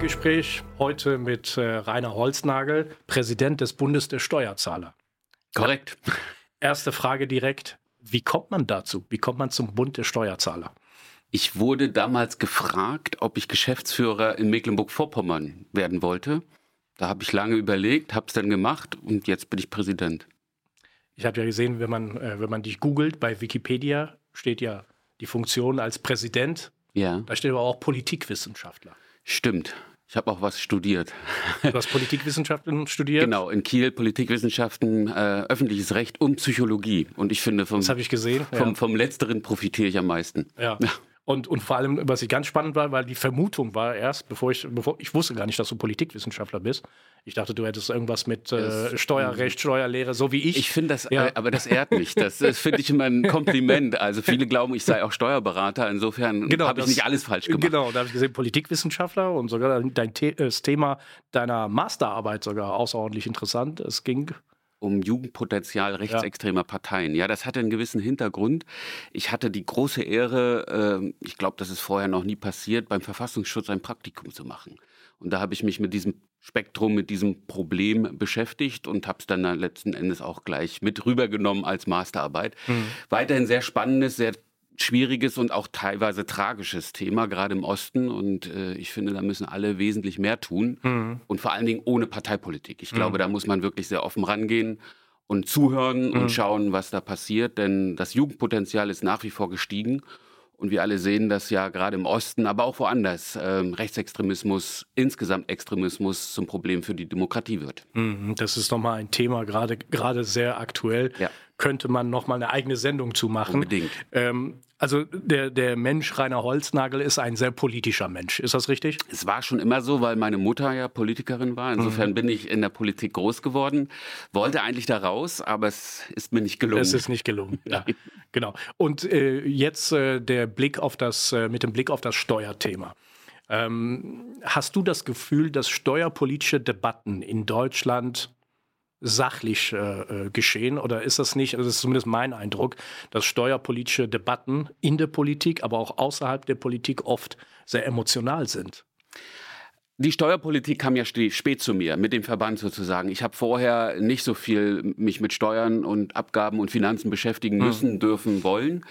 Parteigespräch heute mit äh, Rainer Holznagel, Präsident des Bundes der Steuerzahler. Korrekt. Erste Frage direkt. Wie kommt man dazu? Wie kommt man zum Bund der Steuerzahler? Ich wurde damals gefragt, ob ich Geschäftsführer in Mecklenburg-Vorpommern werden wollte. Da habe ich lange überlegt, habe es dann gemacht und jetzt bin ich Präsident. Ich habe ja gesehen, wenn man, äh, wenn man dich googelt, bei Wikipedia steht ja die Funktion als Präsident. Ja. Da steht aber auch Politikwissenschaftler. Stimmt. Ich habe auch was studiert. Du hast Politikwissenschaften studiert? Genau, in Kiel Politikwissenschaften, äh, öffentliches Recht und Psychologie. Und ich finde, vom, Das ich gesehen. vom, ja. vom Letzteren profitiere ich am meisten. Ja. Und, und vor allem, was ich ganz spannend war, weil die Vermutung war erst, bevor ich, bevor ich wusste gar nicht, dass du Politikwissenschaftler bist. Ich dachte, du hättest irgendwas mit äh, Steuerrecht, Steuerlehre, so wie ich. Ich finde das, Ja. äh, aber das ehrt mich. Das, das finde ich immer ein Kompliment. Also viele glauben, ich sei auch Steuerberater. Insofern habe ich Genau, nicht alles falsch gemacht. Genau, da habe ich gesehen, Politikwissenschaftler und sogar dein The das Thema deiner Masterarbeit sogar außerordentlich interessant. Es ging um Jugendpotenzial rechtsextremer Parteien. Ja, das hatte einen gewissen Hintergrund. Ich hatte die große Ehre, äh, ich glaube, das ist vorher noch nie passiert, beim Verfassungsschutz ein Praktikum zu machen. Und da habe ich mich mit diesem Spektrum, mit diesem Problem beschäftigt und habe es dann letzten Endes auch gleich mit rübergenommen als Masterarbeit. Weiterhin sehr spannendes, sehr schwieriges und auch teilweise tragisches Thema, gerade im Osten. Und äh, ich finde, da müssen alle wesentlich mehr tun. Und vor allen Dingen ohne Parteipolitik. Ich glaube, da muss man wirklich sehr offen rangehen und zuhören und schauen, was da passiert. Denn das Jugendpotenzial ist nach wie vor gestiegen. Und wir alle sehen das ja gerade im Osten, aber auch woanders. Ähm, Rechtsextremismus, insgesamt Extremismus zum Problem für die Demokratie wird. Mhm, Das ist nochmal ein Thema, gerade gerade sehr aktuell. Ja. Könnte man nochmal eine eigene Sendung zu machen. Unbedingt. Ähm, also der, der Mensch Rainer Holznagel ist ein sehr politischer Mensch. Ist das richtig? Es war schon immer so, weil meine Mutter ja Politikerin war. Insofern bin ich in der Politik groß geworden. Wollte eigentlich da raus, aber es ist mir nicht gelungen. Es ist nicht gelungen. ja, genau. Und äh, jetzt äh, der Blick auf das, äh, mit dem Blick auf das Steuerthema. Ähm, hast du das Gefühl, dass steuerpolitische Debatten in Deutschland sachlich äh, äh, geschehen? Oder ist das nicht, also das ist zumindest mein Eindruck, dass steuerpolitische Debatten in der Politik, aber auch außerhalb der Politik oft sehr emotional sind? Die Steuerpolitik kam ja spät zu mir, mit dem Verband sozusagen. Ich habe vorher nicht so viel mich mit Steuern und Abgaben und Finanzen beschäftigen müssen, dürfen, wollen.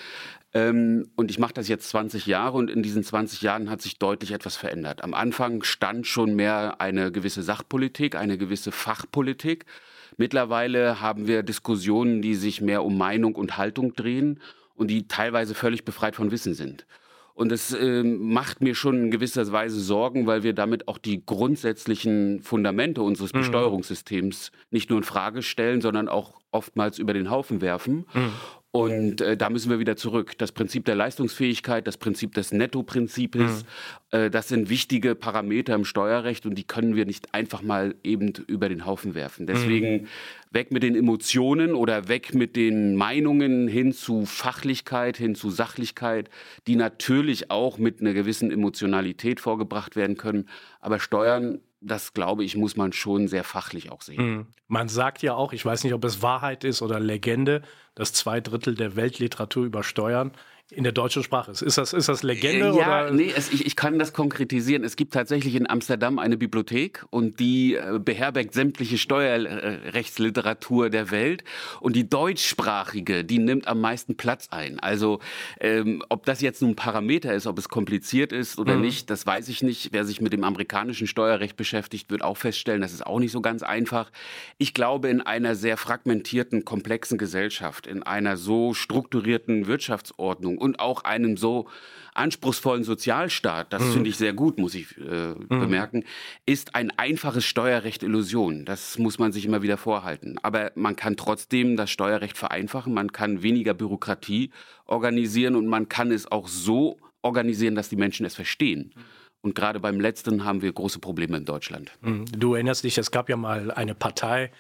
Ähm, und ich mache das jetzt 20 Jahre und in diesen 20 Jahren hat sich deutlich etwas verändert. Am Anfang stand schon mehr eine gewisse Sachpolitik, eine gewisse Fachpolitik. Mittlerweile haben wir Diskussionen, die sich mehr um Meinung und Haltung drehen und die teilweise völlig befreit von Wissen sind. Und es ähm, macht mir schon in gewisser Weise Sorgen, weil wir damit auch die grundsätzlichen Fundamente unseres Besteuerungssystems nicht nur in Frage stellen, sondern auch oftmals über den Haufen werfen. Und äh, da müssen wir wieder zurück. Das Prinzip der Leistungsfähigkeit, das Prinzip des Nettoprinzips, äh, das sind wichtige Parameter im Steuerrecht und die können wir nicht einfach mal eben über den Haufen werfen. Deswegen weg mit den Emotionen oder weg mit den Meinungen hin zu Fachlichkeit, hin zu Sachlichkeit, die natürlich auch mit einer gewissen Emotionalität vorgebracht werden können. Aber Steuern, das glaube ich, muss man schon sehr fachlich auch sehen. Man sagt ja auch, ich weiß nicht, ob es Wahrheit ist oder Legende, dass zwei Drittel der Weltliteratur über Steuern in der deutschen Sprache ist. Ist das, ist das Legende Äh, ja, oder? nee, es, ich, ich kann das konkretisieren. Es gibt tatsächlich in Amsterdam eine Bibliothek und die äh, beherbergt sämtliche Steuerrechtsliteratur der Welt und die deutschsprachige, die nimmt am meisten Platz ein. Also ähm, ob das jetzt nun ein Parameter ist, ob es kompliziert ist oder nicht, das weiß ich nicht. Wer sich mit dem amerikanischen Steuerrecht beschäftigt, wird auch feststellen, das ist auch nicht so ganz einfach. Ich glaube, in einer sehr fragmentierten, komplexen Gesellschaft, in einer so strukturierten Wirtschaftsordnung und auch einem so anspruchsvollen Sozialstaat, das finde ich sehr gut, muss ich äh, bemerken, ist ein einfaches Steuerrecht Illusion. Das muss man sich immer wieder vorhalten. Aber man kann trotzdem das Steuerrecht vereinfachen, man kann weniger Bürokratie organisieren und man kann es auch so organisieren, dass die Menschen es verstehen. Und gerade beim letzten haben wir große Probleme in Deutschland. Hm, Du erinnerst dich, es gab ja mal eine Partei,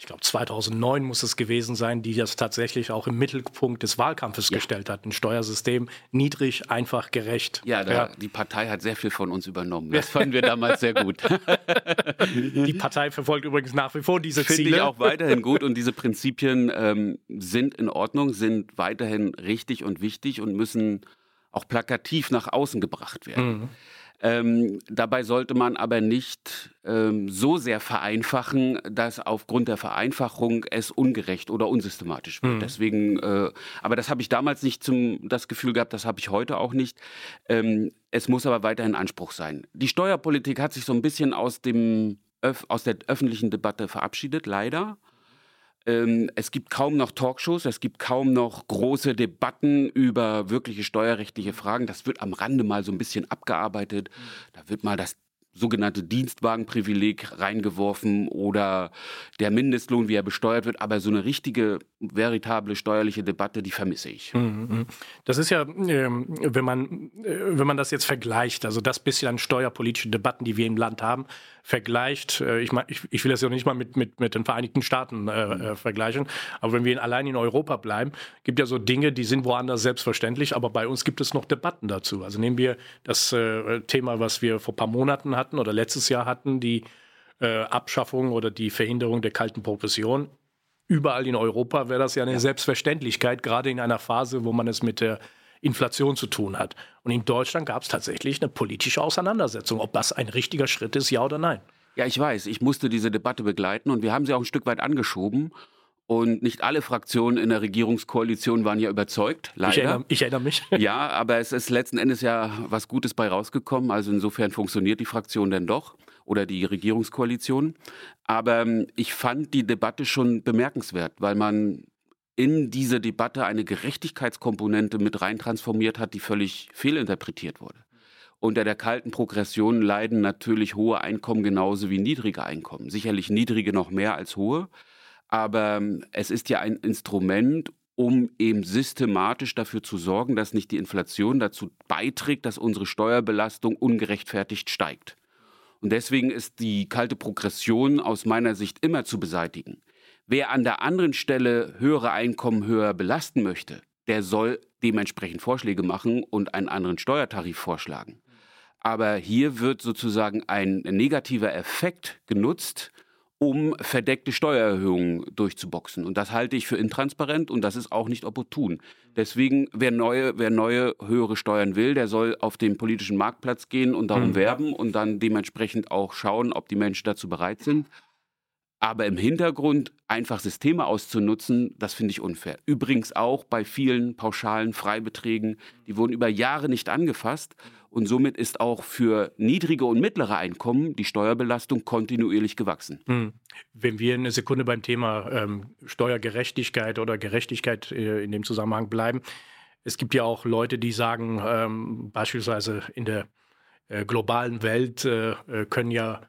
ich glaube 2009 muss es gewesen sein, die das tatsächlich auch im Mittelpunkt des Wahlkampfes gestellt hat. Ein Steuersystem niedrig, einfach, gerecht. Ja, da, die Partei hat sehr viel von uns übernommen. Das fanden wir damals sehr gut. Die Partei verfolgt übrigens nach wie vor diese Finde Ziele. ich auch weiterhin gut und diese Prinzipien ähm, sind in Ordnung, sind weiterhin richtig und wichtig und müssen auch plakativ nach außen gebracht werden. Ähm, dabei sollte man aber nicht ähm, so sehr vereinfachen, dass aufgrund der Vereinfachung es ungerecht oder unsystematisch wird. Mhm. Deswegen, äh, aber das habe ich damals nicht zum das Gefühl gehabt, das habe ich heute auch nicht. Ähm, es muss aber weiterhin Anspruch sein. Die Steuerpolitik hat sich so ein bisschen aus dem aus der öffentlichen Debatte verabschiedet, leider. Ähm, es gibt kaum noch Talkshows, es gibt kaum noch große Debatten über wirkliche steuerrechtliche Fragen. Das wird am Rande mal so ein bisschen abgearbeitet. Da wird mal das sogenannte Dienstwagenprivileg reingeworfen oder der Mindestlohn, wie er besteuert wird. Aber so eine richtige, veritable steuerliche Debatte, die vermisse ich. Mhm, mhm. Das ist ja, ähm, wenn man, äh, wenn man das jetzt vergleicht, also das bisschen an steuerpolitischen Debatten, die wir im Land haben, vergleicht, äh, ich, mein, ich, ich, will das ja nicht mal mit, mit, mit den Vereinigten Staaten äh, äh, vergleichen, aber wenn wir allein in Europa bleiben, gibt ja so Dinge, die sind woanders selbstverständlich, aber bei uns gibt es noch Debatten dazu. Also nehmen wir das äh, Thema, was wir vor ein paar Monaten hatten oder letztes Jahr hatten, die Abschaffung oder die Verhinderung der kalten Progression. Überall in Europa wäre das ja eine ja. Selbstverständlichkeit, gerade in einer Phase, wo man es mit der Inflation zu tun hat. Und in Deutschland gab es tatsächlich eine politische Auseinandersetzung, ob das ein richtiger Schritt ist, ja oder nein. Ja, ich weiß, ich musste diese Debatte begleiten und wir haben sie auch ein Stück weit angeschoben. Und nicht alle Fraktionen in der Regierungskoalition waren ja überzeugt, leider. Ich erinnere, ich erinnere, mich. Ja, aber es ist letzten Endes ja was Gutes bei rausgekommen. Also insofern funktioniert die Fraktion denn doch oder die Regierungskoalition. Aber ähm, ich fand die Debatte schon bemerkenswert, weil man in diese Debatte eine Gerechtigkeitskomponente mit rein transformiert hat, die völlig fehlinterpretiert wurde. Unter der kalten Progression leiden natürlich hohe Einkommen genauso wie niedrige Einkommen. Sicherlich niedrige noch mehr als hohe. Aber ähm, es ist ja ein Instrument, um eben systematisch dafür zu sorgen, dass nicht die Inflation dazu beiträgt, dass unsere Steuerbelastung ungerechtfertigt steigt. Und deswegen ist die kalte Progression aus meiner Sicht immer zu beseitigen. Wer an der anderen Stelle höhere Einkommen höher belasten möchte, der soll dementsprechend Vorschläge machen und einen anderen Steuertarif vorschlagen. Aber hier wird sozusagen ein negativer Effekt genutzt, um verdeckte Steuererhöhungen durchzuboxen. Und das halte ich für intransparent und das ist auch nicht opportun. Deswegen, wer neue, wer neue höhere Steuern will, der soll auf den politischen Marktplatz gehen und darum mhm. werben und dann dementsprechend auch schauen, ob die Menschen dazu bereit sind. Aber im Hintergrund einfach Systeme auszunutzen, das finde ich unfair. Übrigens auch bei vielen pauschalen Freibeträgen, die wurden über Jahre nicht angefasst. Und somit ist auch für niedrige und mittlere Einkommen die Steuerbelastung kontinuierlich gewachsen. Hm. Wenn wir eine Sekunde beim Thema ähm, Steuergerechtigkeit oder Gerechtigkeit äh, in dem Zusammenhang bleiben. Es gibt ja auch Leute, die sagen, ähm, beispielsweise in der äh, globalen Welt äh, äh können ja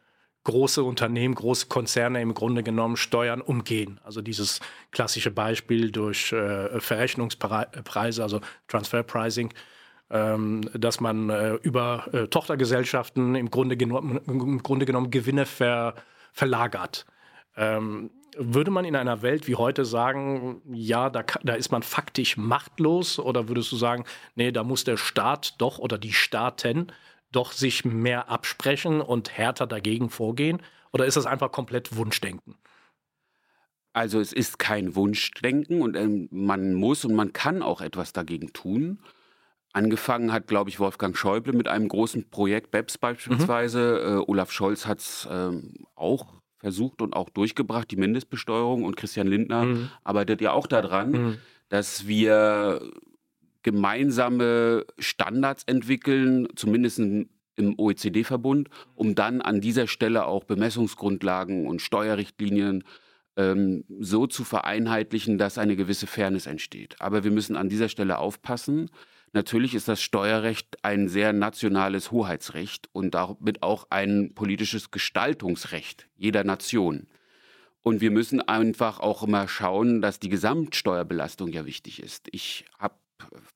große Unternehmen, große Konzerne im Grunde genommen Steuern umgehen. Also dieses klassische Beispiel durch äh, Verrechnungspreise, also Transfer Pricing, ähm, dass man äh, über äh, Tochtergesellschaften im Grunde, genommen, im Grunde genommen Gewinne ver, verlagert. Ähm, würde man in einer Welt wie heute sagen, ja, da, da ist man faktisch machtlos? Oder würdest du sagen, nee, da muss der Staat doch oder die Staaten doch sich mehr absprechen und härter dagegen vorgehen? Oder ist das einfach komplett Wunschdenken? Also es ist kein Wunschdenken und ähm, man muss und man kann auch etwas dagegen tun. Angefangen hat, glaube ich, Wolfgang Schäuble mit einem großen Projekt, BEPS beispielsweise. Mhm. Äh, Olaf Scholz hat es ähm, auch versucht und auch durchgebracht, die Mindestbesteuerung. Und Christian Lindner mhm. arbeitet ja auch daran, mhm. dass wir gemeinsame Standards entwickeln, zumindest im OECD-Verbund, um dann an dieser Stelle auch Bemessungsgrundlagen und Steuerrichtlinien ähm, so zu vereinheitlichen, dass eine gewisse Fairness entsteht. Aber wir müssen an dieser Stelle aufpassen. Natürlich ist das Steuerrecht ein sehr nationales Hoheitsrecht und damit auch ein politisches Gestaltungsrecht jeder Nation. Und wir müssen einfach auch immer schauen, dass die Gesamtsteuerbelastung ja wichtig ist. Ich habe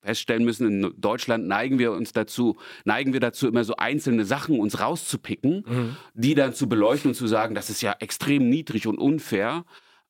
feststellen müssen, in Deutschland neigen wir uns dazu, neigen wir dazu, immer so einzelne Sachen uns rauszupicken, mhm. die dann zu beleuchten und zu sagen, das ist ja extrem niedrig und unfair.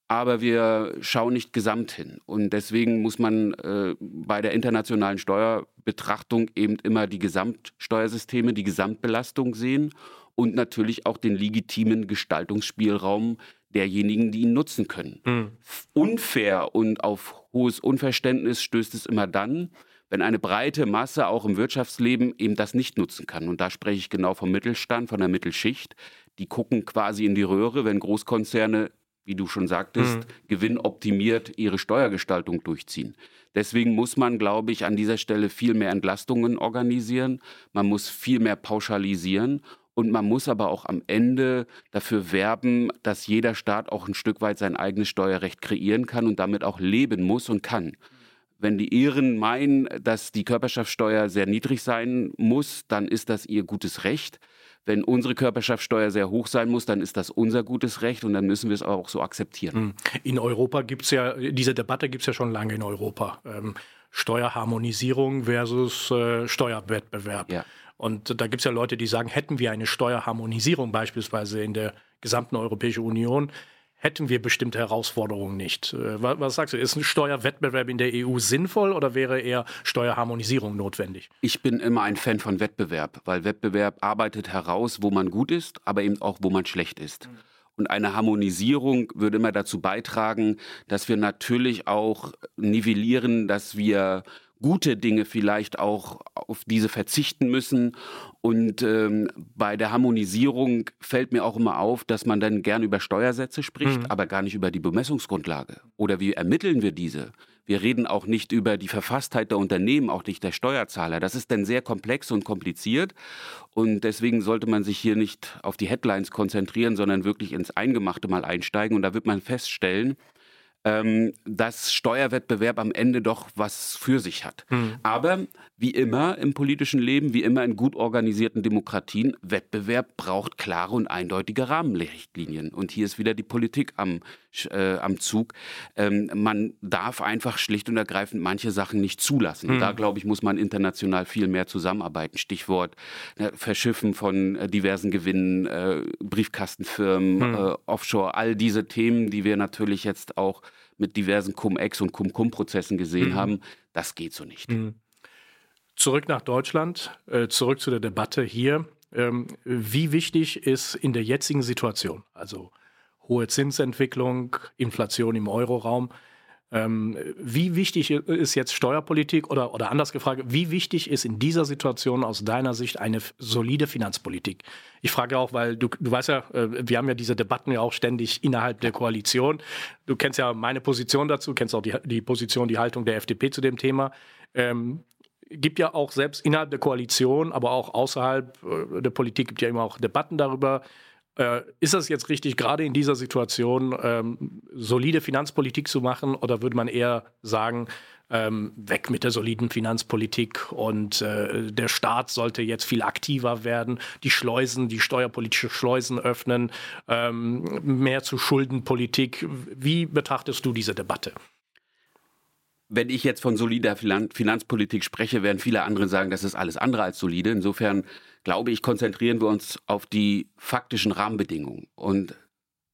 Aber wir schauen nicht gesamt hin. Und deswegen muss man äh, bei der internationalen Steuerbetrachtung eben immer die Gesamtsteuersysteme, die Gesamtbelastung sehen und natürlich auch den legitimen Gestaltungsspielraum derjenigen, die ihn nutzen können. Mhm. Unfair und auf hohes Unverständnis stößt es immer dann, wenn eine breite Masse auch im Wirtschaftsleben eben das nicht nutzen kann. Und da spreche ich genau vom Mittelstand, von der Mittelschicht. Die gucken quasi in die Röhre, wenn Großkonzerne, wie du schon sagtest, mhm. gewinnoptimiert ihre Steuergestaltung durchziehen. Deswegen muss man, glaube ich, an dieser Stelle viel mehr Entlastungen organisieren. Man muss viel mehr pauschalisieren. Und man muss aber auch am Ende dafür werben, dass jeder Staat auch ein Stück weit sein eigenes Steuerrecht kreieren kann und damit auch leben muss und kann. Wenn die Iren meinen, dass die Körperschaftssteuer sehr niedrig sein muss, dann ist das ihr gutes Recht. Wenn unsere Körperschaftssteuer sehr hoch sein muss, dann ist das unser gutes Recht und dann müssen wir es auch so akzeptieren. Hm. In Europa gibt es ja, diese Debatte gibt es ja schon lange in Europa. Ähm, Steuerharmonisierung versus äh, Steuerwettbewerb. Ja. Und da gibt es ja Leute, die sagen, hätten wir eine Steuerharmonisierung beispielsweise in der gesamten Europäischen Union, hätten wir bestimmte Herausforderungen nicht. Äh, was, was, sagst du, ist ein Steuerwettbewerb in der EU sinnvoll oder wäre eher Steuerharmonisierung notwendig? Ich bin immer ein Fan von Wettbewerb, weil Wettbewerb arbeitet heraus, wo man gut ist, aber eben auch, wo man schlecht ist. Mhm. Und eine Harmonisierung würde immer dazu beitragen, dass wir natürlich auch nivellieren, dass wir gute Dinge vielleicht auch auf diese verzichten müssen. Und ähm, bei der Harmonisierung fällt mir auch immer auf, dass man dann gern über Steuersätze spricht, mhm. aber gar nicht über die Bemessungsgrundlage. Oder wie ermitteln wir diese? Wir reden auch nicht über die Verfasstheit der Unternehmen, auch nicht der Steuerzahler. Das ist dann sehr komplex und kompliziert. Und deswegen sollte man sich hier nicht auf die Headlines konzentrieren, sondern wirklich ins Eingemachte mal einsteigen. Und da wird man feststellen, ähm, dass Steuerwettbewerb am Ende doch was für sich hat. Mhm. Aber wie immer im politischen Leben, wie immer in gut organisierten Demokratien, Wettbewerb braucht klare und eindeutige Rahmenrichtlinien. Und hier ist wieder die Politik am, äh, am Zug. Ähm, man darf einfach schlicht und ergreifend manche Sachen nicht zulassen. Mhm. Da, glaube ich, muss man international viel mehr zusammenarbeiten. Stichwort äh, Verschiffen von äh, diversen Gewinnen, äh, Briefkastenfirmen, mhm. Offshore, all diese Themen, die wir natürlich jetzt auch mit diversen Cum-Ex- und Cum-Cum-Prozessen gesehen mhm. haben. Das geht so nicht. Mhm. Zurück nach Deutschland, äh, zurück zu der Debatte hier. Ähm, wie wichtig ist in der jetzigen Situation, also hohe Zinsentwicklung, Inflation im Euroraum, ähm, wie wichtig ist jetzt Steuerpolitik oder, oder anders gefragt, wie wichtig ist in dieser Situation aus deiner Sicht eine solide Finanzpolitik? Ich frage auch, weil du, du weißt ja, äh, wir haben ja diese Debatten ja auch ständig innerhalb der Koalition. Du kennst ja meine Position dazu, kennst auch die, die Position, die Haltung der FDP zu dem Thema. Ähm, gibt ja auch selbst innerhalb der Koalition, aber auch außerhalb äh, der Politik gibt ja immer auch Debatten darüber, äh, ist das jetzt richtig, gerade in dieser Situation ähm, solide Finanzpolitik zu machen oder würde man eher sagen, ähm, weg mit der soliden Finanzpolitik und äh, der Staat sollte jetzt viel aktiver werden, die Schleusen, die steuerpolitische Schleusen öffnen, ähm, mehr zu Schuldenpolitik. Wie betrachtest du diese Debatte? Wenn ich jetzt von solider Finanzpolitik spreche, werden viele andere sagen, das ist alles andere als solide. Insofern glaube ich, konzentrieren wir uns auf die faktischen Rahmenbedingungen. Und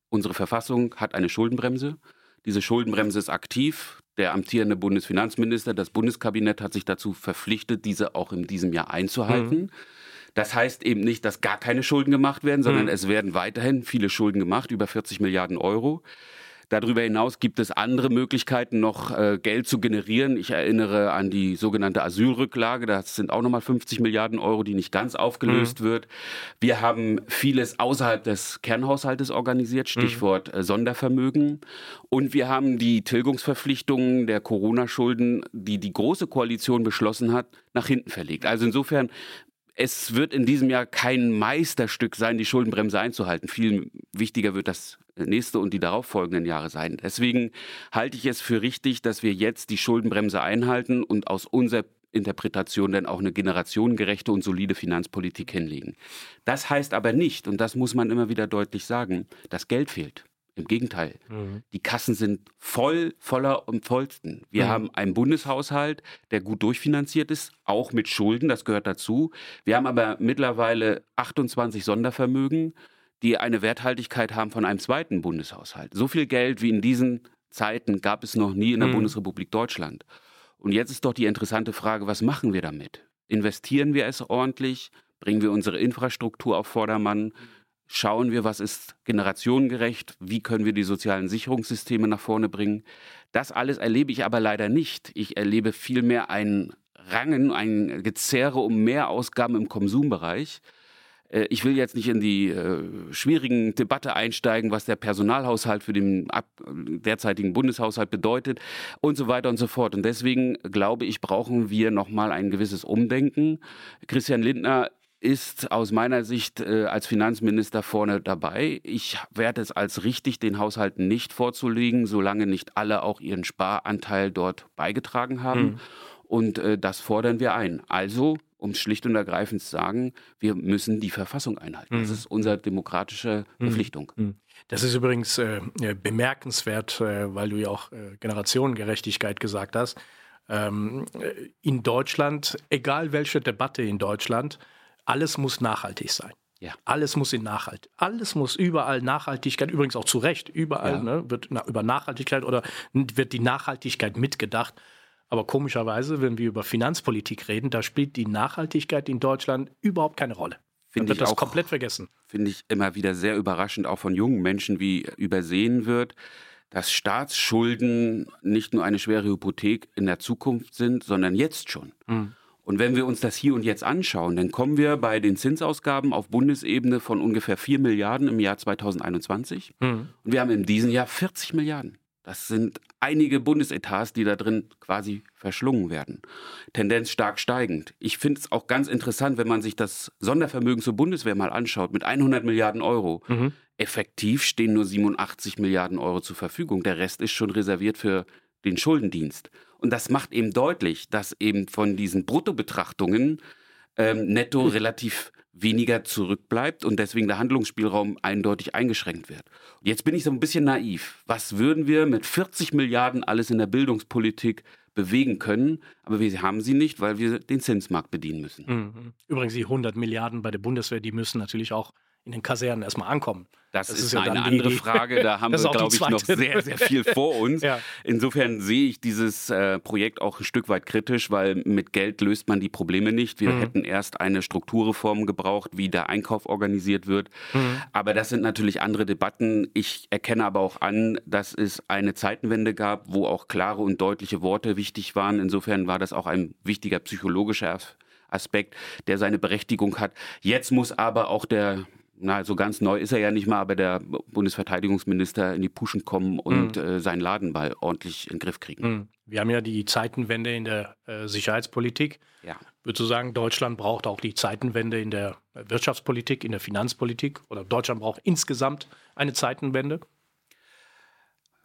unsere Verfassung hat eine Schuldenbremse. Diese Schuldenbremse ist aktiv. Der amtierende Bundesfinanzminister, das Bundeskabinett hat sich dazu verpflichtet, diese auch in diesem Jahr einzuhalten. Mhm. Das heißt eben nicht, dass gar keine Schulden gemacht werden, sondern mhm. es werden weiterhin viele Schulden gemacht, über 40 Milliarden Euro. Darüber hinaus gibt es andere Möglichkeiten, noch äh, Geld zu generieren. Ich erinnere an die sogenannte Asylrücklage. Das sind auch nochmal 50 Milliarden Euro, die nicht ganz aufgelöst mhm. wird. Wir haben vieles außerhalb des Kernhaushaltes organisiert, mhm. Stichwort mhm. Sondervermögen. Und wir haben die Tilgungsverpflichtungen der Corona-Schulden, die die Große Koalition beschlossen hat, nach hinten verlegt. Also insofern es wird in diesem Jahr kein Meisterstück sein, die Schuldenbremse einzuhalten. Viel wichtiger wird das nächste und die darauffolgenden Jahre sein. Deswegen halte ich es für richtig, dass wir jetzt die Schuldenbremse einhalten und aus unserer Interpretation dann auch eine generationengerechte und solide Finanzpolitik hinlegen. Das heißt aber nicht, und das muss man immer wieder deutlich sagen, dass Geld fehlt. Im Gegenteil. Mhm. Die Kassen sind voll, voller und vollsten. Wir mhm. haben einen Bundeshaushalt, der gut durchfinanziert ist, auch mit Schulden, das gehört dazu. Wir haben aber mittlerweile 28 Sondervermögen, die eine Werthaltigkeit haben von einem zweiten Bundeshaushalt. So viel Geld wie in diesen Zeiten gab es noch nie in der mhm. Bundesrepublik Deutschland. Und jetzt ist doch die interessante Frage, was machen wir damit? Investieren wir es ordentlich? Bringen wir unsere Infrastruktur auf Vordermann? Schauen wir, was ist generationengerecht? Wie können wir die sozialen Sicherungssysteme nach vorne bringen? Das alles erlebe ich aber leider nicht. Ich erlebe vielmehr einen Rangen, ein Gezerre um mehr Ausgaben im Konsumbereich. Äh, ich will jetzt nicht in die äh, schwierigen Debatte einsteigen, was der Personalhaushalt für den derzeitigen Bundeshaushalt bedeutet und so weiter und so fort. Und deswegen glaube ich, brauchen wir nochmal ein gewisses Umdenken. Christian Lindner ist aus meiner Sicht äh, als Finanzminister vorne dabei. Ich werde es als richtig, den Haushalten nicht vorzulegen, solange nicht alle auch ihren Sparanteil dort beigetragen haben. Mhm. Und äh, das fordern wir ein. Also um schlicht und ergreifend zu sagen, wir müssen die Verfassung einhalten. Mhm. Das ist unsere demokratische mhm. Verpflichtung. Mhm. Das ist übrigens äh, bemerkenswert, äh, weil du ja auch äh, Generationengerechtigkeit gesagt hast. Ähm, äh, in Deutschland, egal welche Debatte in Deutschland, alles muss nachhaltig sein. Ja. Alles muss in Nachhalt. Alles muss überall Nachhaltigkeit, übrigens auch zu Recht, überall ja. ne, wird na, über Nachhaltigkeit oder wird die Nachhaltigkeit mitgedacht. Aber komischerweise, wenn wir über Finanzpolitik reden, da spielt die Nachhaltigkeit in Deutschland überhaupt keine Rolle. Finde wird ich das auch, komplett vergessen. Finde ich immer wieder sehr überraschend, auch von jungen Menschen, wie übersehen wird, dass Staatsschulden nicht nur eine schwere Hypothek in der Zukunft sind, sondern jetzt schon. Mhm. Und wenn wir uns das hier und jetzt anschauen, dann kommen wir bei den Zinsausgaben auf Bundesebene von ungefähr 4 Milliarden im Jahr 2021. Mhm. Und wir haben in diesem Jahr 40 Milliarden. Das sind einige Bundesetats, die da drin quasi verschlungen werden. Tendenz stark steigend. Ich finde es auch ganz interessant, wenn man sich das Sondervermögen zur Bundeswehr mal anschaut mit 100 Milliarden Euro. Mhm. Effektiv stehen nur 87 Milliarden Euro zur Verfügung. Der Rest ist schon reserviert für den Schuldendienst. Und das macht eben deutlich, dass eben von diesen Bruttobetrachtungen ähm, netto relativ weniger zurückbleibt und deswegen der Handlungsspielraum eindeutig eingeschränkt wird. Und jetzt bin ich so ein bisschen naiv. Was würden wir mit 40 Milliarden alles in der Bildungspolitik bewegen können, aber wir haben sie nicht, weil wir den Zinsmarkt bedienen müssen. Mhm. Übrigens die 100 Milliarden bei der Bundeswehr, die müssen natürlich auch in den Kasernen erstmal ankommen. Das, das ist, ist ja eine andere die, Frage. Da haben wir, glaube ich, noch sehr, sehr viel vor uns. ja. Insofern sehe ich dieses äh, Projekt auch ein Stück weit kritisch, weil mit Geld löst man die Probleme nicht. Wir mhm. hätten erst eine Strukturreform gebraucht, wie der Einkauf organisiert wird. Mhm. Aber das sind natürlich andere Debatten. Ich erkenne aber auch an, dass es eine Zeitenwende gab, wo auch klare und deutliche Worte wichtig waren. Insofern war das auch ein wichtiger psychologischer Aspekt, der seine Berechtigung hat. Jetzt muss aber auch der na, so ganz neu ist er ja nicht mal, aber der Bundesverteidigungsminister in die Puschen kommen und mhm. äh, seinen Ladenball ordentlich in den Griff kriegen. Mhm. Wir haben ja die Zeitenwende in der äh, Sicherheitspolitik. Ja. Würdest du sagen, Deutschland braucht auch die Zeitenwende in der Wirtschaftspolitik, in der Finanzpolitik? Oder Deutschland braucht insgesamt eine Zeitenwende?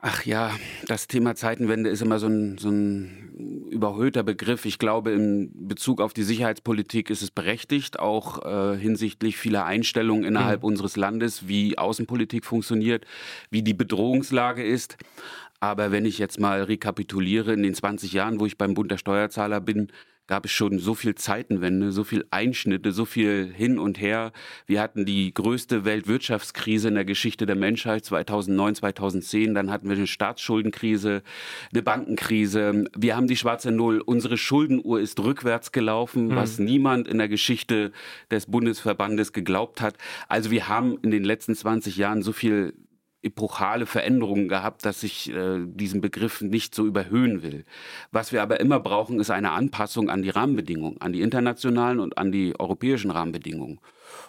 Ach ja, das Thema Zeitenwende ist immer so ein, so ein überhöhter Begriff. Ich glaube, in Bezug auf die Sicherheitspolitik ist es berechtigt, auch äh, hinsichtlich vieler Einstellungen innerhalb mhm. unseres Landes, wie Außenpolitik funktioniert, wie die Bedrohungslage ist. Aber wenn ich jetzt mal rekapituliere, in den 20 Jahren, wo ich beim Bund der Steuerzahler bin, gab es schon so viel Zeitenwende, so viel Einschnitte, so viel hin und her. Wir hatten die größte Weltwirtschaftskrise in der Geschichte der Menschheit 2009, 2010. Dann hatten wir eine Staatsschuldenkrise, eine Bankenkrise. Wir haben die schwarze Null. Unsere Schuldenuhr ist rückwärts gelaufen, mhm. was niemand in der Geschichte des Bundesverbandes geglaubt hat. Also wir haben in den letzten 20 Jahren so viel epochale Veränderungen gehabt, dass ich äh, diesen Begriff nicht so überhöhen will. Was wir aber immer brauchen, ist eine Anpassung an die Rahmenbedingungen, an die internationalen und an die europäischen Rahmenbedingungen.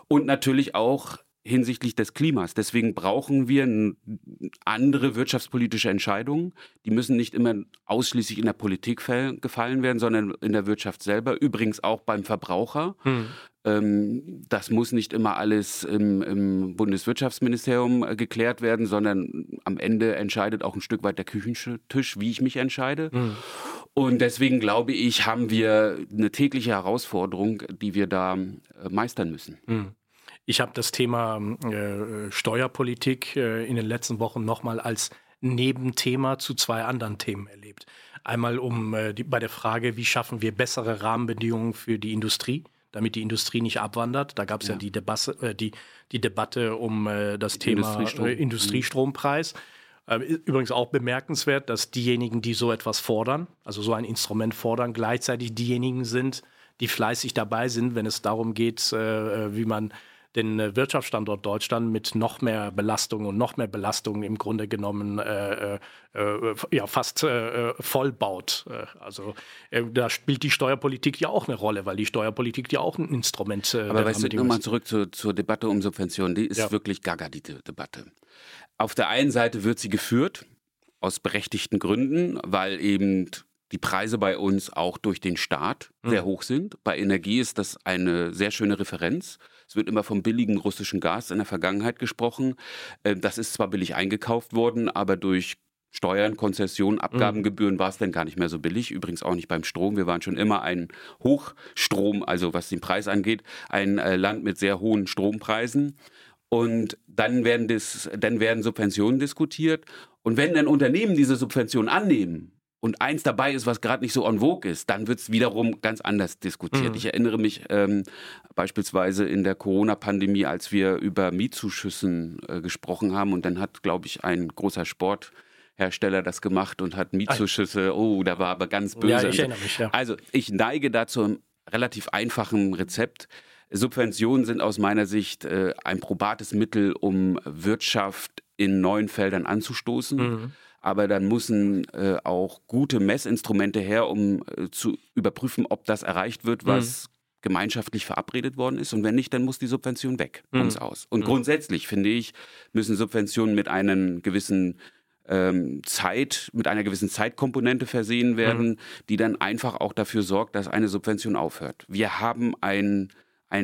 Und natürlich auch hinsichtlich des Klimas. Deswegen brauchen wir andere wirtschaftspolitische Entscheidungen. Die müssen nicht immer ausschließlich in der Politik gefallen werden, sondern in der Wirtschaft selber. Übrigens auch beim Verbraucher. Hm. Ähm, das muss nicht immer alles im, im Bundeswirtschaftsministerium äh, geklärt werden, sondern am Ende entscheidet auch ein Stück weit der Küchentisch, wie ich mich entscheide. Hm. Und deswegen glaube ich, haben wir eine tägliche Herausforderung, die wir da äh, meistern müssen. Hm. Ich habe das Thema äh, Steuerpolitik äh, in den letzten Wochen nochmal als Nebenthema zu zwei anderen Themen erlebt. Einmal um äh, die, bei der Frage, wie schaffen wir bessere Rahmenbedingungen für die Industrie, damit die Industrie nicht abwandert. Da gab es ja. ja, die, Debasse, äh, die, die Debatte um äh, das Thema Industriestrom. Äh, Industriestrompreis. Übrigens auch bemerkenswert, dass diejenigen, die so etwas fordern, also so ein Instrument fordern, gleichzeitig diejenigen sind, die fleißig dabei sind, wenn es darum geht, wie man den äh, Wirtschaftsstandort Deutschland mit noch mehr Belastung und noch mehr Belastung im Grunde genommen äh, äh, äh ja, fast äh, vollbaut. Also da spielt die Steuerpolitik ja auch eine Rolle, weil die Steuerpolitik ja auch ein Instrument äh, Aber weißt du, nochmal zurück zu, zur Debatte um Subventionen, die ist ja. wirklich gaga, die Debatte. Auf der einen Seite wird sie geführt, aus berechtigten Gründen, weil eben die Preise bei uns auch durch den Staat mhm. sehr hoch sind. Bei Energie ist das eine sehr schöne Referenz. Es wird immer vom billigen russischen Gas in der Vergangenheit gesprochen. Ähm, das ist zwar billig eingekauft worden, aber durch Steuern, Konzessionen, Abgabengebühren mhm. war es dann gar nicht mehr so billig. Übrigens auch nicht beim Strom. Wir waren schon immer ein Hochstrom, also was den Preis angeht, ein äh, Land mit sehr hohen Strompreisen. Und dann werden, das, dann werden Subventionen diskutiert. Und wenn dann Unternehmen diese Subventionen annehmen, und eins dabei ist, was gerade nicht so en vogue ist, dann wird es wiederum ganz anders diskutiert. Mhm. Ich erinnere mich ähm, beispielsweise in der Corona-Pandemie, als wir über Mietzuschüssen äh, gesprochen haben und dann hat, glaube ich, ein großer Sporthersteller das gemacht und hat Mietzuschüsse, oh, da war aber ganz böse. Ja, ich erinnere mich, ja. Also ich neige da zu einem relativ einfachen Rezept. Subventionen sind aus meiner Sicht äh, ein probates Mittel, um Wirtschaft in neuen Feldern anzustoßen. Mhm aber dann müssen äh, auch gute Messinstrumente her, um äh, zu überprüfen, ob das erreicht wird, was mhm. gemeinschaftlich verabredet worden ist. Und wenn nicht, dann muss die Subvention weg, mhm. uns aus. Und mhm. grundsätzlich, finde ich, müssen Subventionen mit einem gewissen ähm, Zeit, mit einer gewissen Zeitkomponente versehen werden, mhm. die dann einfach auch dafür sorgt, dass eine Subvention aufhört. Wir haben einen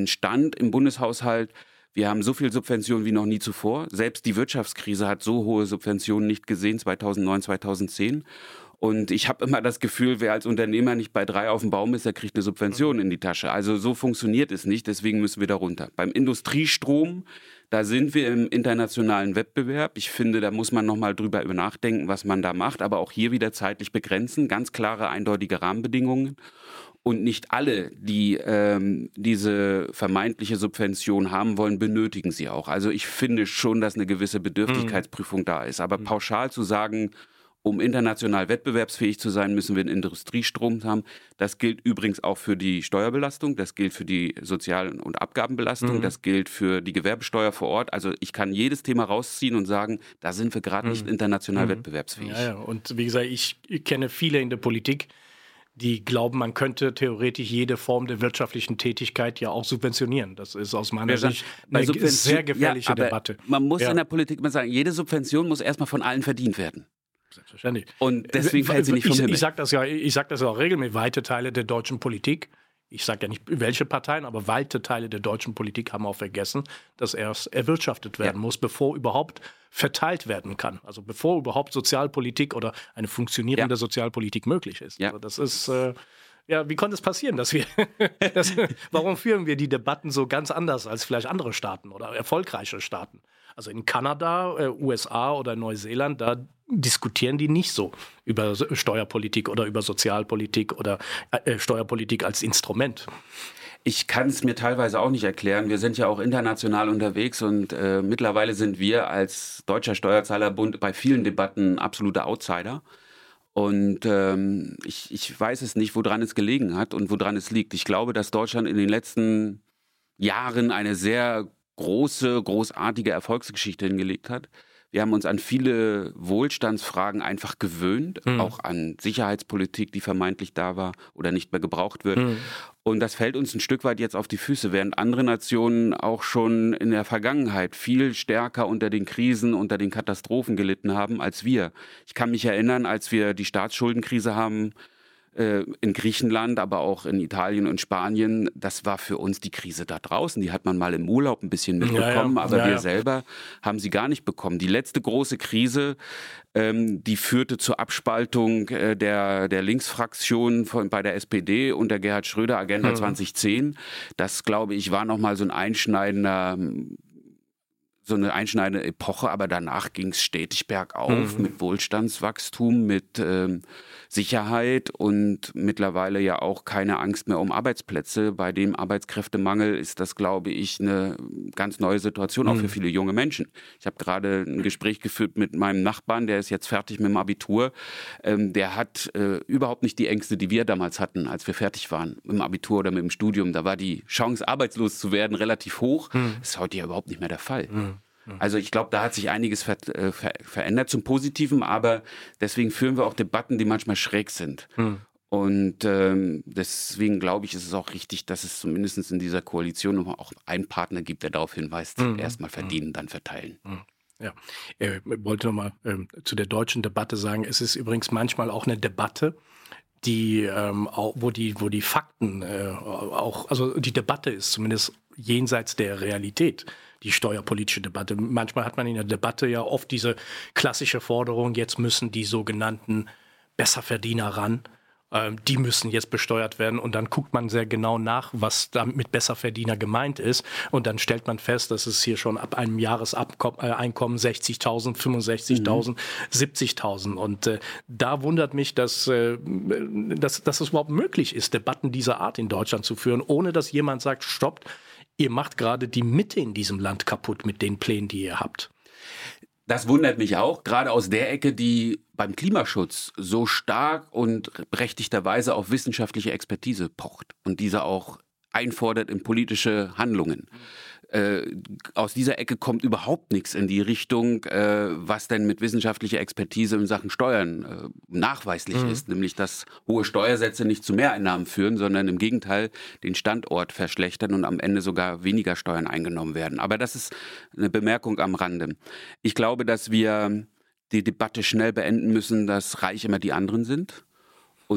Stand im Bundeshaushalt, wir haben so viel Subventionen wie noch nie zuvor. Selbst die Wirtschaftskrise hat so hohe Subventionen nicht gesehen, 2009, 2010. Und ich habe immer das Gefühl, wer als Unternehmer nicht bei drei auf dem Baum ist, der kriegt eine Subvention in die Tasche. Also so funktioniert es nicht, deswegen müssen wir da runter. Beim Industriestrom, da sind wir im internationalen Wettbewerb. Ich finde, da muss man nochmal drüber nachdenken, was man da macht, aber auch hier wieder zeitlich begrenzen, ganz klare, eindeutige Rahmenbedingungen und nicht alle, die ähm, diese vermeintliche Subvention haben wollen, benötigen sie auch. Also ich finde schon, dass eine gewisse Bedürftigkeitsprüfung mhm. da ist. Aber mhm. pauschal zu sagen, um international wettbewerbsfähig zu sein, müssen wir einen Industriestrom haben. Das gilt übrigens auch für die Steuerbelastung, das gilt für die Sozial- und Abgabenbelastung, mhm. das gilt für die Gewerbesteuer vor Ort. Also ich kann jedes Thema rausziehen und sagen, da sind wir gerade mhm. nicht international mhm. wettbewerbsfähig. Ja, ja. Und wie gesagt, ich kenne viele in der Politik, die glauben, man könnte theoretisch jede Form der wirtschaftlichen Tätigkeit ja auch subventionieren. Das ist aus meiner Sicht eine sehr gefährliche ja, Debatte. Man muss ja. in der Politik immer sagen, jede Subvention muss erstmal von allen verdient werden. Selbstverständlich. Und deswegen fällt sie nicht vom ich, Himmel. Ich sage das ja, ich sage das ja auch regelmäßig. Weite Teile der deutschen Politik ich sage ja nicht welche Parteien, aber weite Teile der deutschen Politik haben auch vergessen, dass erst erwirtschaftet werden ja. muss, bevor überhaupt verteilt werden kann. Also bevor überhaupt Sozialpolitik oder eine funktionierende ja. Sozialpolitik möglich ist. Ja. Also das ist äh, ja, wie konnte es passieren, dass wir, das, warum führen wir die Debatten so ganz anders als vielleicht andere Staaten oder erfolgreiche Staaten? Also in Kanada, äh, USA oder Neuseeland, da diskutieren die nicht so über Steuerpolitik oder über Sozialpolitik oder äh, Steuerpolitik als Instrument. Ich kann es mir teilweise auch nicht erklären. Wir sind ja auch international unterwegs und äh, mittlerweile sind wir als Deutscher Steuerzahlerbund bei vielen Debatten absolute Outsider. Und ähm, ich, ich weiß es nicht, woran es gelegen hat und woran es liegt. Ich glaube, dass Deutschland in den letzten Jahren eine sehr große, großartige Erfolgsgeschichte hingelegt hat. Wir haben uns an viele Wohlstandsfragen einfach gewöhnt, mhm. auch an Sicherheitspolitik, die vermeintlich da war oder nicht mehr gebraucht wird. Mhm. Und das fällt uns ein Stück weit jetzt auf die Füße, während andere Nationen auch schon in der Vergangenheit viel stärker unter den Krisen, unter den Katastrophen gelitten haben als wir. Ich kann mich erinnern, als wir die Staatsschuldenkrise haben, in Griechenland, aber auch in Italien und Spanien, das war für uns die Krise da draußen. Die hat man mal im Urlaub ein bisschen mitbekommen, ja, ja. aber ja, wir selber haben sie gar nicht bekommen. Die letzte große Krise, ähm, die führte zur Abspaltung äh, der, der Linksfraktion von, bei der SPD unter Gerhard Schröder, Agenda mhm. 2010. Das, glaube ich, war nochmal so ein einschneidender so eine einschneidende Epoche, aber danach ging es stetig bergauf mhm. mit Wohlstandswachstum, mit ähm, Sicherheit und mittlerweile ja auch keine Angst mehr um Arbeitsplätze. Bei dem Arbeitskräftemangel ist das, glaube ich, eine ganz neue Situation auch für mhm. viele junge Menschen. Ich habe gerade ein Gespräch geführt mit meinem Nachbarn, der ist jetzt fertig mit dem Abitur. Ähm, der hat äh, überhaupt nicht die Ängste, die wir damals hatten, als wir fertig waren mit dem Abitur oder mit dem Studium. Da war die Chance, arbeitslos zu werden, relativ hoch. Mhm. Das ist heute ja überhaupt nicht mehr der Fall. Mhm. Also ich glaube, da hat sich einiges ver äh, ver verändert zum Positiven, aber deswegen führen wir auch Debatten, die manchmal schräg sind. Mhm. Und ähm, deswegen glaube ich, ist es auch richtig, dass es zumindest in dieser Koalition auch einen Partner gibt, der darauf hinweist, mhm. erstmal verdienen, mhm. dann verteilen. Mhm. Ja, ich äh, wollte nochmal ähm, zu der deutschen Debatte sagen, es ist übrigens manchmal auch eine Debatte, die, ähm, auch, wo die, wo die Fakten äh, auch, also die Debatte ist zumindest jenseits der Realität die steuerpolitische Debatte. Manchmal hat man in der Debatte ja oft diese klassische Forderung, jetzt müssen die sogenannten Besserverdiener ran. Ähm, die müssen jetzt besteuert werden und dann guckt man sehr genau nach, was damit mit Besserverdiener gemeint ist und dann stellt man fest, dass es hier schon ab einem Jahreseinkommen 60.000, 65.000, mhm. 70.000 und äh, da wundert mich, dass, äh, dass, dass es überhaupt möglich ist, Debatten dieser Art in Deutschland zu führen, ohne dass jemand sagt, stoppt, ihr macht gerade die Mitte in diesem Land kaputt mit den Plänen, die ihr habt. Das wundert mich auch, gerade aus der Ecke, die beim Klimaschutz so stark und berechtigterweise auf wissenschaftliche Expertise pocht und diese auch einfordert in politische Handlungen. Mhm äh, aus dieser Ecke kommt überhaupt nichts in die Richtung, äh, was denn mit wissenschaftlicher Expertise in Sachen Steuern äh, nachweislich mhm. ist, nämlich dass hohe Steuersätze nicht zu Mehreinnahmen führen, sondern im Gegenteil den Standort verschlechtern und am Ende sogar weniger Steuern eingenommen werden. Aber das ist eine Bemerkung am Rande. Ich glaube, dass wir die Debatte schnell beenden müssen, dass reich immer die anderen sind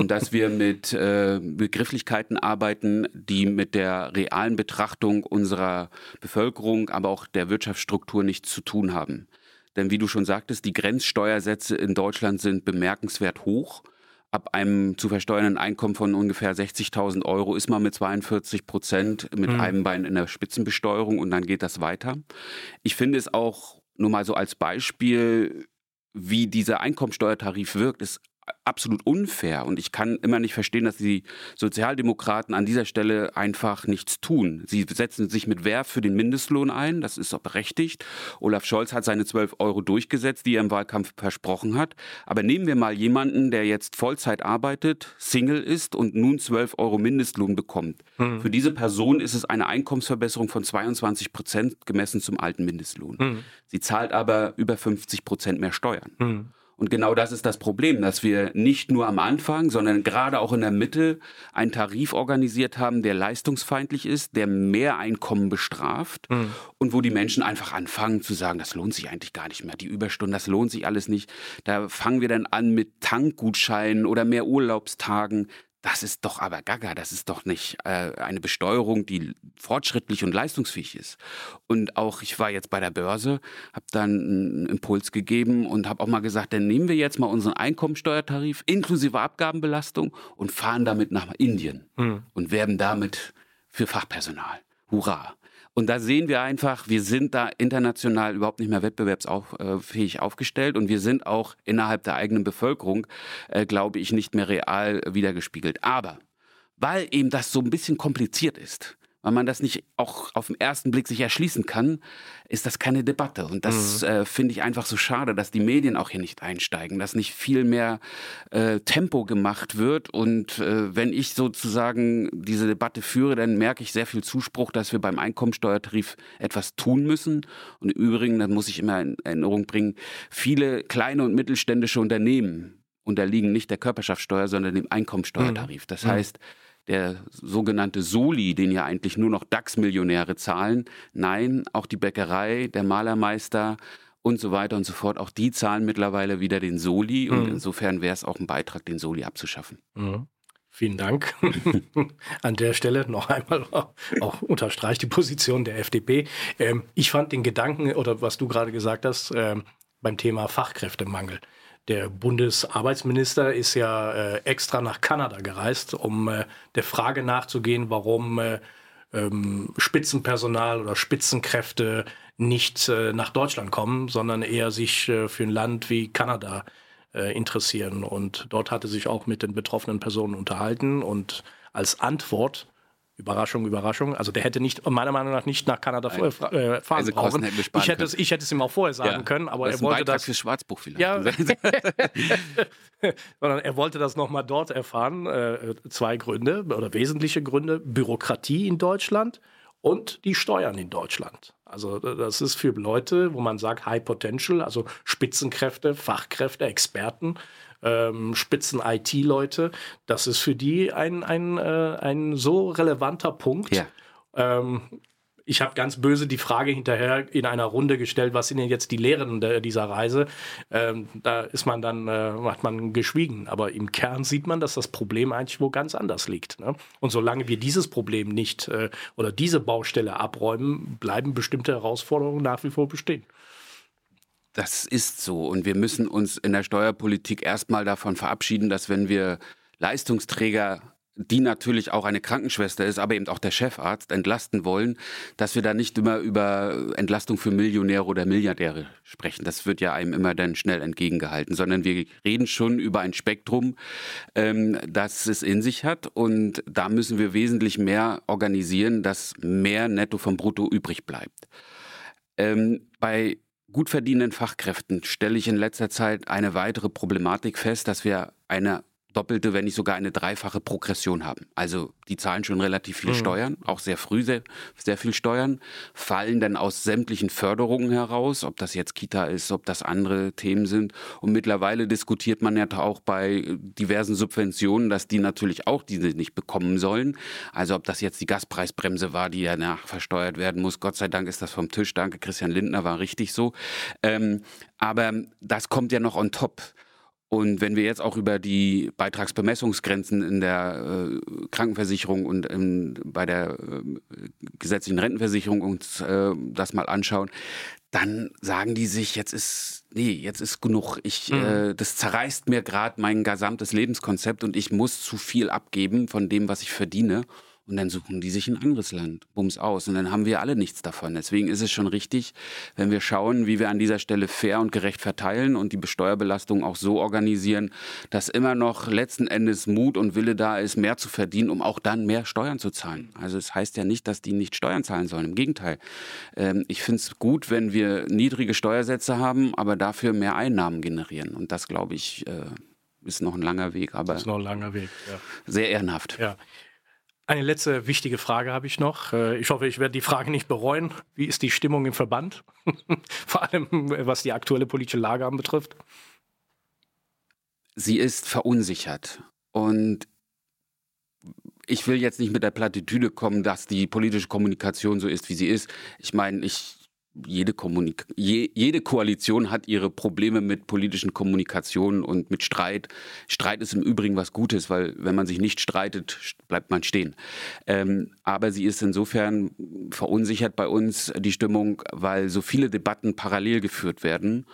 und dass wir mit äh, Begrifflichkeiten arbeiten, die mit der realen Betrachtung unserer Bevölkerung, aber auch der Wirtschaftsstruktur nichts zu tun haben. Denn wie du schon sagtest, die Grenzsteuersätze in Deutschland sind bemerkenswert hoch. Ab einem zu versteuernden Einkommen von ungefähr 60.000 Euro ist man mit 42 Prozent mit mhm. einem Bein in der Spitzenbesteuerung und dann geht das weiter. Ich finde es auch nur mal so als Beispiel, wie dieser Einkommensteuertarif wirkt, ist absolut unfair und ich kann immer nicht verstehen, dass die Sozialdemokraten an dieser Stelle einfach nichts tun. Sie setzen sich mit Werf für den Mindestlohn ein, das ist auch berechtigt. Olaf Scholz hat seine 12 Euro durchgesetzt, die er im Wahlkampf versprochen hat. Aber nehmen wir mal jemanden, der jetzt Vollzeit arbeitet, Single ist und nun 12 Euro Mindestlohn bekommt. Mhm. Für diese Person ist es eine Einkommensverbesserung von 22 Prozent gemessen zum alten Mindestlohn. Mhm. Sie zahlt aber über 50 Prozent mehr Steuern. Mhm. Und genau das ist das Problem, dass wir nicht nur am Anfang, sondern gerade auch in der Mitte einen Tarif organisiert haben, der leistungsfeindlich ist, der mehr Einkommen bestraft mhm. und wo die Menschen einfach anfangen zu sagen, das lohnt sich eigentlich gar nicht mehr. Die Überstunden, das lohnt sich alles nicht. Da fangen wir dann an mit Tankgutscheinen oder mehr Urlaubstagen. Das ist doch aber gaga, das ist doch nicht äh, eine Besteuerung, die fortschrittlich und leistungsfähig ist. Und auch ich war jetzt bei der Börse, habe dann einen Impuls gegeben und habe auch mal gesagt, dann nehmen wir jetzt mal unseren Einkommensteuertarif inklusive Abgabenbelastung und fahren damit nach Indien hm. und werben damit für Fachpersonal. Hurra! Und da sehen wir einfach, wir sind da international überhaupt nicht mehr wettbewerbsfähig aufgestellt und wir sind auch innerhalb der eigenen Bevölkerung, äh, glaube ich, nicht mehr real wiedergespiegelt. Aber weil eben das so ein bisschen kompliziert ist, weil man das nicht auch auf den ersten Blick sich erschließen kann, ist das keine Debatte. Und das mhm. äh, finde ich einfach so schade, dass die Medien auch hier nicht einsteigen, dass nicht viel mehr äh, Tempo gemacht wird. Und äh, wenn ich sozusagen diese Debatte führe, dann merke ich sehr viel Zuspruch, dass wir beim Einkommensteuertarif etwas tun müssen. Und im Übrigen, dann muss ich immer in Erinnerung bringen, viele kleine und mittelständische Unternehmen unterliegen nicht der Körperschaftssteuer, sondern dem Einkommensteuertarif. Mhm. Das mhm. Der sogenannte Soli, den ja eigentlich nur noch DAX-Millionäre zahlen. Nein, auch die Bäckerei, der Malermeister und so weiter und so fort, auch die zahlen mittlerweile wieder den Soli. Und mhm. insofern wäre es auch ein Beitrag, den Soli abzuschaffen. Mhm. Vielen Dank. An der Stelle noch einmal auch unterstreicht die Position der FDP. Ähm, ich fand den Gedanken oder was du gerade gesagt hast ähm, beim Thema Fachkräftemangel der Bundesarbeitsminister ist ja äh, extra nach Kanada gereist, um äh, der Frage nachzugehen, warum äh, ähm, Spitzenpersonal oder Spitzenkräfte nicht äh, nach Deutschland kommen, sondern eher sich äh, für ein Land wie Kanada äh, interessieren. Und dort hatte sich auch mit den betroffenen Personen unterhalten und als Antwort Überraschung, Überraschung. Also der hätte nicht, meiner Meinung nach nicht nach Kanada äh, fahren also brauchen. Ich hätte, es, ich hätte es ihm auch vorher sagen ja, können, aber er wollte das. Fürs Schwarzbuch vielleicht. Ja. Sondern er wollte das nochmal dort erfahren. Äh, zwei Gründe oder wesentliche Gründe: Bürokratie in Deutschland und die Steuern in Deutschland. Also das ist für Leute, wo man sagt High Potential, also Spitzenkräfte, Fachkräfte, Experten, ähm, Spitzen-IT-Leute. Das ist für die ein, ein, äh, ein so relevanter Punkt. Ja. Ähm, ich habe ganz böse die Frage hinterher in einer Runde gestellt, was sind denn jetzt die Lehren dieser Reise? Ähm, da ist man dann, äh, hat man geschwiegen. Aber im Kern sieht man, dass das Problem eigentlich wo ganz anders liegt. Ne? Und solange wir dieses Problem nicht äh, oder diese Baustelle abräumen, bleiben bestimmte Herausforderungen nach wie vor bestehen. Das ist so. Und wir müssen uns in der Steuerpolitik erstmal davon verabschieden, dass wenn wir Leistungsträger die natürlich auch eine Krankenschwester ist, aber eben auch der Chefarzt, entlasten wollen, dass wir da nicht immer über Entlastung für Millionäre oder Milliardäre sprechen. Das wird ja einem immer dann schnell entgegengehalten, sondern wir reden schon über ein Spektrum, ähm, das es in sich hat. Und da müssen wir wesentlich mehr organisieren, dass mehr Netto vom Brutto übrig bleibt. Ähm, bei gut verdienenden Fachkräften stelle ich in letzter Zeit eine weitere Problematik fest, dass wir eine doppelte, wenn nicht sogar eine dreifache Progression haben. Also die zahlen schon relativ viel mhm. Steuern, auch sehr früh sehr, sehr viel Steuern, fallen dann aus sämtlichen Förderungen heraus, ob das jetzt Kita ist, ob das andere Themen sind. Und mittlerweile diskutiert man ja auch bei diversen Subventionen, dass die natürlich auch diese nicht bekommen sollen. Also ob das jetzt die Gaspreisbremse war, die danach versteuert werden muss. Gott sei Dank ist das vom Tisch. Danke, Christian Lindner, war richtig so. Ähm, aber das kommt ja noch on top. Und wenn wir jetzt auch über die Beitragsbemessungsgrenzen in der äh, Krankenversicherung und ähm, bei der äh, gesetzlichen Rentenversicherung uns äh, das mal anschauen, dann sagen die sich, jetzt ist, nee, jetzt ist genug. Ich, mhm. Äh, das zerreißt mir gerade mein gesamtes Lebenskonzept und ich muss zu viel abgeben von dem, was ich verdiene. Und dann suchen die sich ein anderes Land, bums aus. Und dann haben wir alle nichts davon. Deswegen ist es schon richtig, wenn wir schauen, wie wir an dieser Stelle fair und gerecht verteilen und die Besteuerbelastung auch so organisieren, dass immer noch letzten Endes Mut und Wille da ist, mehr zu verdienen, um auch dann mehr Steuern zu zahlen. Also es das heißt ja nicht, dass die nicht Steuern zahlen sollen. Im Gegenteil. Ähm, ich finde es gut, wenn wir niedrige Steuersätze haben, aber dafür mehr Einnahmen generieren. Und das, glaube ich, äh, ist noch ein langer Weg, aber das ist noch ein langer Weg, ja. sehr ehrenhaft. Ja. Eine letzte wichtige Frage habe ich noch. Äh, ich hoffe, ich werde die Frage nicht bereuen. Wie ist die Stimmung im Verband? Vor allem, was die aktuelle politische Lage anbetrifft. Sie ist verunsichert. Und ich will jetzt nicht mit der Plattitüde kommen, dass die politische Kommunikation so ist, wie sie ist. Ich meine, ich jede, Kommunik je, jede Koalition hat ihre Probleme mit politischen Kommunikationen und mit Streit. Streit ist im Übrigen was Gutes, weil wenn man sich nicht streitet, bleibt man stehen. Ähm, aber sie ist insofern verunsichert bei uns die Stimmung, weil so viele Debatten parallel geführt werden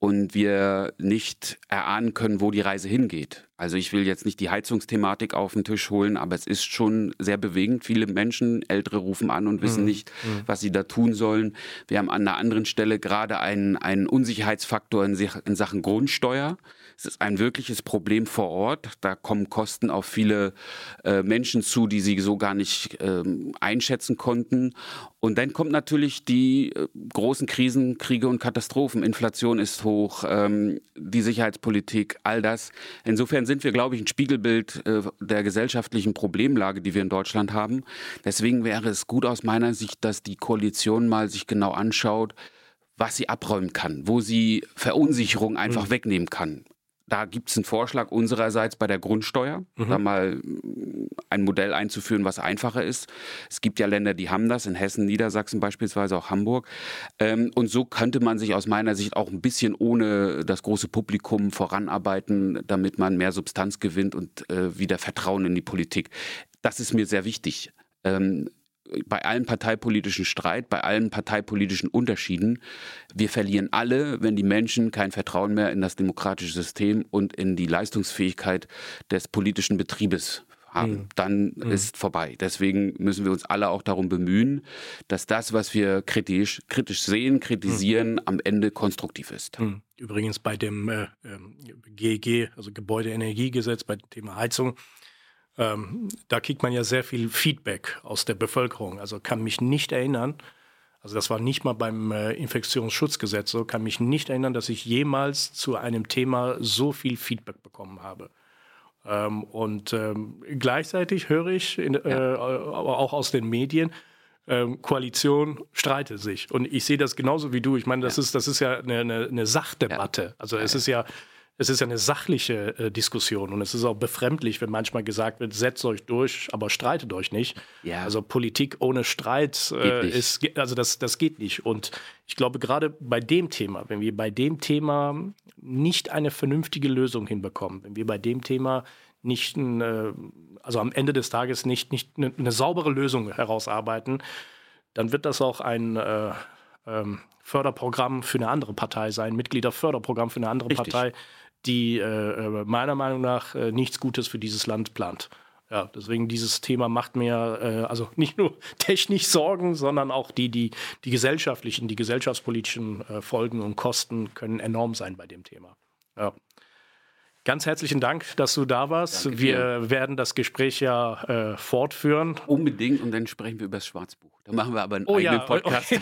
und wir nicht erahnen können, wo die Reise hingeht. Also ich will jetzt nicht die Heizungsthematik auf den Tisch holen, aber es ist schon sehr bewegend. Viele Menschen, Ältere rufen an und wissen mhm. nicht, mhm. was sie da tun sollen. Wir haben an einer anderen Stelle gerade einen, einen Unsicherheitsfaktor in, in Sachen Grundsteuer. Es ist ein wirkliches Problem vor Ort. Da kommen Kosten auf viele äh, Menschen zu, die sie so gar nicht ähm, einschätzen konnten. Und dann kommt natürlich die äh, großen Krisen, Kriege und Katastrophen. Inflation ist hoch, ähm, die Sicherheitspolitik, all das. Insofern sind wir, glaube ich, ein Spiegelbild äh, der gesellschaftlichen Problemlage, die wir in Deutschland haben. Deswegen wäre es gut aus meiner Sicht, dass die Koalition mal sich genau anschaut, was sie abräumen kann, wo sie Verunsicherung einfach mhm. wegnehmen kann. Da gibt es einen Vorschlag unsererseits bei der Grundsteuer, mhm. da mal ein Modell einzuführen, was einfacher ist. Es gibt ja Länder, die haben das, in Hessen, Niedersachsen beispielsweise, auch Hamburg. Ähm, und so könnte man sich aus meiner Sicht auch ein bisschen ohne das große Publikum voranarbeiten, damit man mehr Substanz gewinnt und äh, wieder Vertrauen in die Politik. Das ist mir sehr wichtig. Ähm, bei allen parteipolitischen Streit, bei allen parteipolitischen Unterschieden, wir verlieren alle, wenn die Menschen kein Vertrauen mehr in das demokratische System und in die Leistungsfähigkeit des politischen Betriebes haben, mhm. dann mhm. ist vorbei. Deswegen müssen wir uns alle auch darum bemühen, dass das, was wir kritisch, kritisch sehen, kritisieren, mhm. am Ende konstruktiv ist. Mhm. Übrigens bei dem äh, GEG, ähm, also Gebäudeenergiegesetz, bei dem Thema Heizung, ähm, da kriegt man ja sehr viel Feedback aus der Bevölkerung. Also kann mich nicht erinnern, also das war nicht mal beim äh, Infektionsschutzgesetz so, kann mich nicht erinnern, dass ich jemals zu einem Thema so viel Feedback bekommen habe. Ähm, und ähm, gleichzeitig höre ich in, äh, auch aus den Medien, ähm, Koalition streite sich. Und ich sehe das genauso wie du. Ich meine, das, ja. ist, das ist ja eine, eine, eine Sachdebatte. Ja. Also es ist ja es ist ja eine sachliche äh, Diskussion und es ist auch befremdlich, wenn manchmal gesagt wird, setzt euch durch, aber streitet euch nicht. Ja. Also Politik ohne Streit äh, ist, also das, das geht nicht. Und ich glaube, gerade bei dem Thema, wenn wir bei dem Thema nicht eine vernünftige Lösung hinbekommen, wenn wir bei dem Thema nicht, ein, äh, also am Ende des Tages nicht, nicht eine, eine, saubere Lösung herausarbeiten, dann wird das auch ein äh, ähm, Förderprogramm für eine andere Partei sein, Mitgliederförderprogramm für eine andere Richtig. Partei die äh, äh, meiner Meinung nach äh, nichts Gutes für dieses Land plant. Ja, deswegen dieses Thema macht mir äh, also nicht nur technisch Sorgen, sondern auch die, die, die gesellschaftlichen, die gesellschaftspolitischen äh, Folgen und Kosten können enorm sein bei dem Thema. Ja. Ganz herzlichen Dank, dass du da warst. Danke wir dir. werden das Gespräch ja äh, fortführen. Unbedingt und dann sprechen wir über das Schwarzbuch. Da machen wir aber einen oh, eigenen ja. Podcast.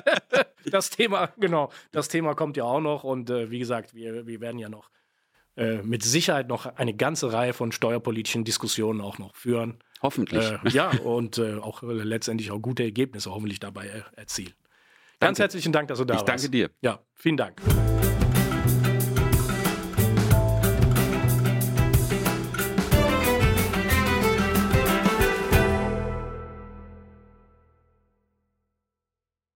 das Thema, genau, das Thema kommt ja auch noch und äh, wie gesagt, wir, wir werden ja noch äh, mit Sicherheit noch eine ganze Reihe von steuerpolitischen Diskussionen auch noch führen. Hoffentlich. Äh, ja, und äh, auch letztendlich auch gute Ergebnisse hoffentlich dabei erzielen. Ganz danke. herzlichen Dank, dass du da ich warst. Ich danke dir. Ja, vielen Dank.